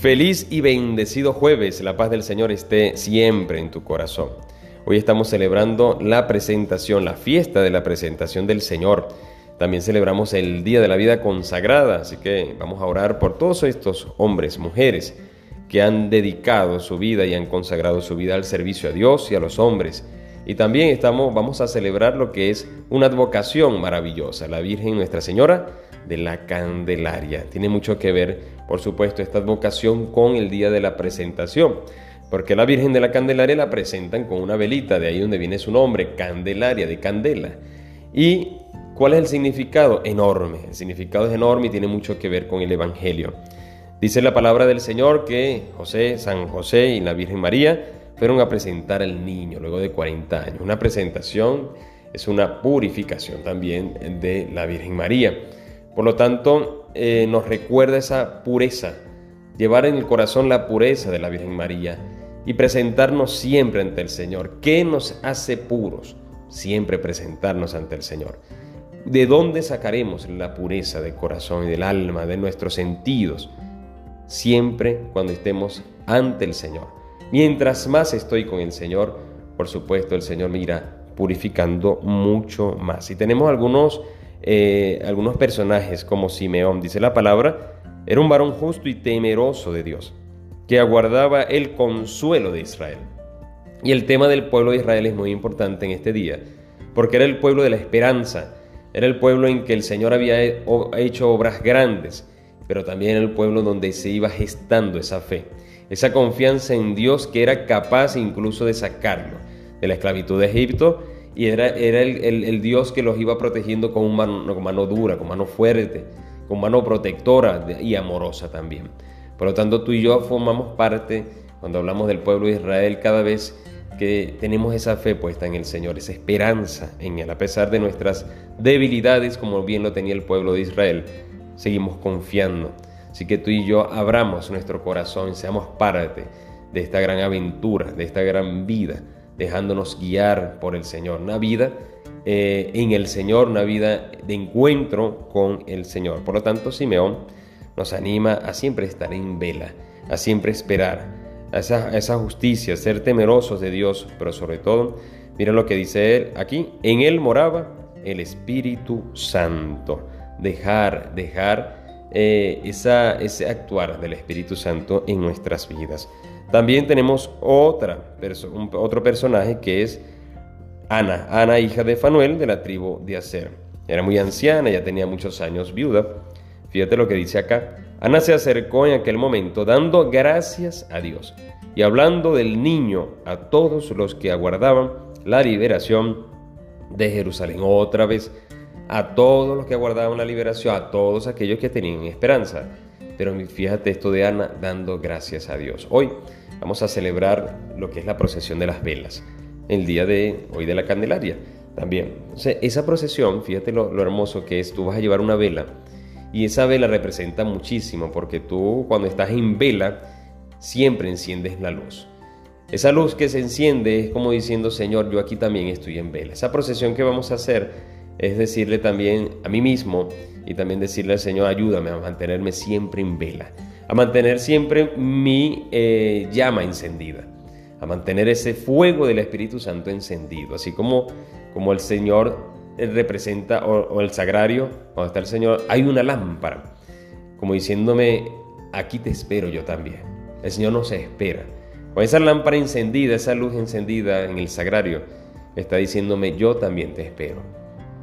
Feliz y bendecido jueves, la paz del Señor esté siempre en tu corazón. Hoy estamos celebrando la presentación, la fiesta de la presentación del Señor. También celebramos el Día de la Vida Consagrada, así que vamos a orar por todos estos hombres, mujeres, que han dedicado su vida y han consagrado su vida al servicio a Dios y a los hombres. Y también estamos, vamos a celebrar lo que es una advocación maravillosa, la Virgen Nuestra Señora de la Candelaria. Tiene mucho que ver, por supuesto, esta advocación con el día de la presentación. Porque la Virgen de la Candelaria la presentan con una velita, de ahí donde viene su nombre, Candelaria, de candela. ¿Y cuál es el significado? Enorme. El significado es enorme y tiene mucho que ver con el Evangelio. Dice la palabra del Señor que José, San José y la Virgen María fueron a presentar al niño luego de 40 años. Una presentación es una purificación también de la Virgen María. Por lo tanto, eh, nos recuerda esa pureza, llevar en el corazón la pureza de la Virgen María y presentarnos siempre ante el Señor. ¿Qué nos hace puros? Siempre presentarnos ante el Señor. ¿De dónde sacaremos la pureza del corazón y del alma, de nuestros sentidos? Siempre cuando estemos ante el Señor. Mientras más estoy con el Señor, por supuesto el Señor me irá purificando mucho más. Y tenemos algunos eh, algunos personajes como Simeón, dice la palabra, era un varón justo y temeroso de Dios, que aguardaba el consuelo de Israel. Y el tema del pueblo de Israel es muy importante en este día, porque era el pueblo de la esperanza, era el pueblo en que el Señor había hecho obras grandes, pero también el pueblo donde se iba gestando esa fe, esa confianza en Dios que era capaz incluso de sacarlo de la esclavitud de Egipto y era, era el, Dios que los iba protegiendo con, mano, con mano dura, con mano fuerte, con mano protectora y amorosa también. Por lo tanto, tú y yo formamos parte, cuando hablamos del pueblo de Israel, cada vez que tenemos esa fe puesta en el Señor, esa esperanza en Él, a pesar de nuestras debilidades, como bien lo tenía el pueblo de Israel, seguimos confiando. Así que tú y yo abramos nuestro corazón, seamos parte de esta gran aventura, de esta gran vida dejándonos guiar por el Señor. Una vida eh, en el Señor, una vida de encuentro con el Señor. Por lo tanto, Simeón nos anima a siempre estar en vela, a siempre esperar, a esa, esa justicia, a ser temerosos de Dios, pero sobre todo, mira lo que dice él aquí, en él moraba el Espíritu Santo. Dejar, dejar eh, esa, ese actuar del Espíritu Santo en nuestras vidas. También tenemos otra otro personaje que es Ana, Ana hija de Fanuel de la tribu de Aser. Era muy anciana, ya tenía muchos años viuda. Fíjate lo que dice acá. Ana se acercó en aquel momento dando gracias a Dios y hablando del niño a todos los que aguardaban la liberación de Jerusalén. Otra vez, a todos los que aguardaban la liberación, a todos aquellos que tenían esperanza. Pero fíjate esto de Ana dando gracias a Dios. Hoy vamos a celebrar lo que es la procesión de las velas, el día de hoy de la Candelaria también. esa procesión, fíjate lo, lo hermoso que es, tú vas a llevar una vela y esa vela representa muchísimo porque tú cuando estás en vela siempre enciendes la luz. Esa luz que se enciende es como diciendo, Señor, yo aquí también estoy en vela. Esa procesión que vamos a hacer es decirle también a mí mismo y también decirle al Señor, ayúdame a mantenerme siempre en vela, a mantener siempre mi eh, llama encendida, a mantener ese fuego del Espíritu Santo encendido, así como, como el Señor representa, o, el sagrario, cuando está el Señor, hay una lámpara, como diciéndome, aquí te espero yo también. El Señor no se espera. Con esa lámpara encendida, esa luz encendida en el sagrario, está diciéndome, yo también te espero.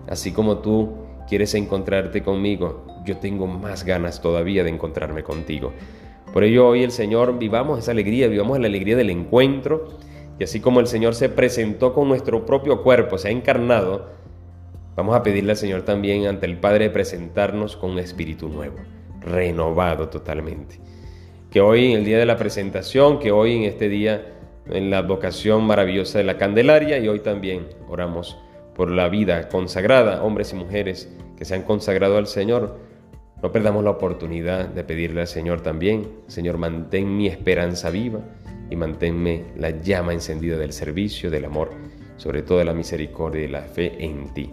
Así como tú quieres encontrarte conmigo, yo tengo más ganas todavía de encontrarme contigo. Por ello hoy el Señor vivamos esa alegría, vivamos la alegría del encuentro y así como el Señor se presentó con nuestro propio cuerpo, se ha encarnado, vamos a pedirle al Señor también ante el Padre presentarnos con un espíritu nuevo, renovado totalmente. Que hoy en el día de la presentación, que hoy en este día en la vocación maravillosa de la Candelaria y hoy también oramos por la vida consagrada, hombres y mujeres que se han consagrado al Señor. No perdamos la oportunidad de pedirle al Señor también, Señor, mantén mi esperanza viva y manténme la llama encendida del servicio, del amor, sobre todo de la misericordia y la fe en ti.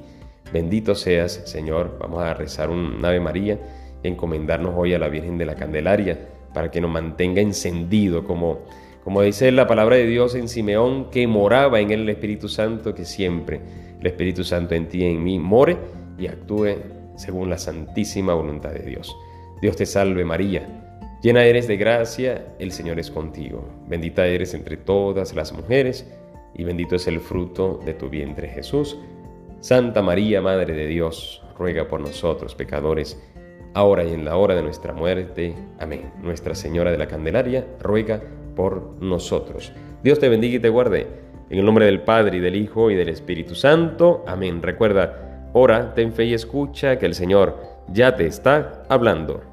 Bendito seas, Señor. Vamos a rezar un Ave María y encomendarnos hoy a la Virgen de la Candelaria para que nos mantenga encendido, como, como dice la palabra de Dios en Simeón, que moraba en él el Espíritu Santo, que siempre el Espíritu Santo en ti y en mí more y actúe según la santísima voluntad de Dios. Dios te salve María, llena eres de gracia, el Señor es contigo, bendita eres entre todas las mujeres, y bendito es el fruto de tu vientre Jesús. Santa María, Madre de Dios, ruega por nosotros pecadores, ahora y en la hora de nuestra muerte. Amén. Nuestra Señora de la Candelaria, ruega por nosotros. Dios te bendiga y te guarde. En el nombre del Padre y del Hijo y del Espíritu Santo. Amén. Recuerda, ora, ten fe y escucha que el Señor ya te está hablando.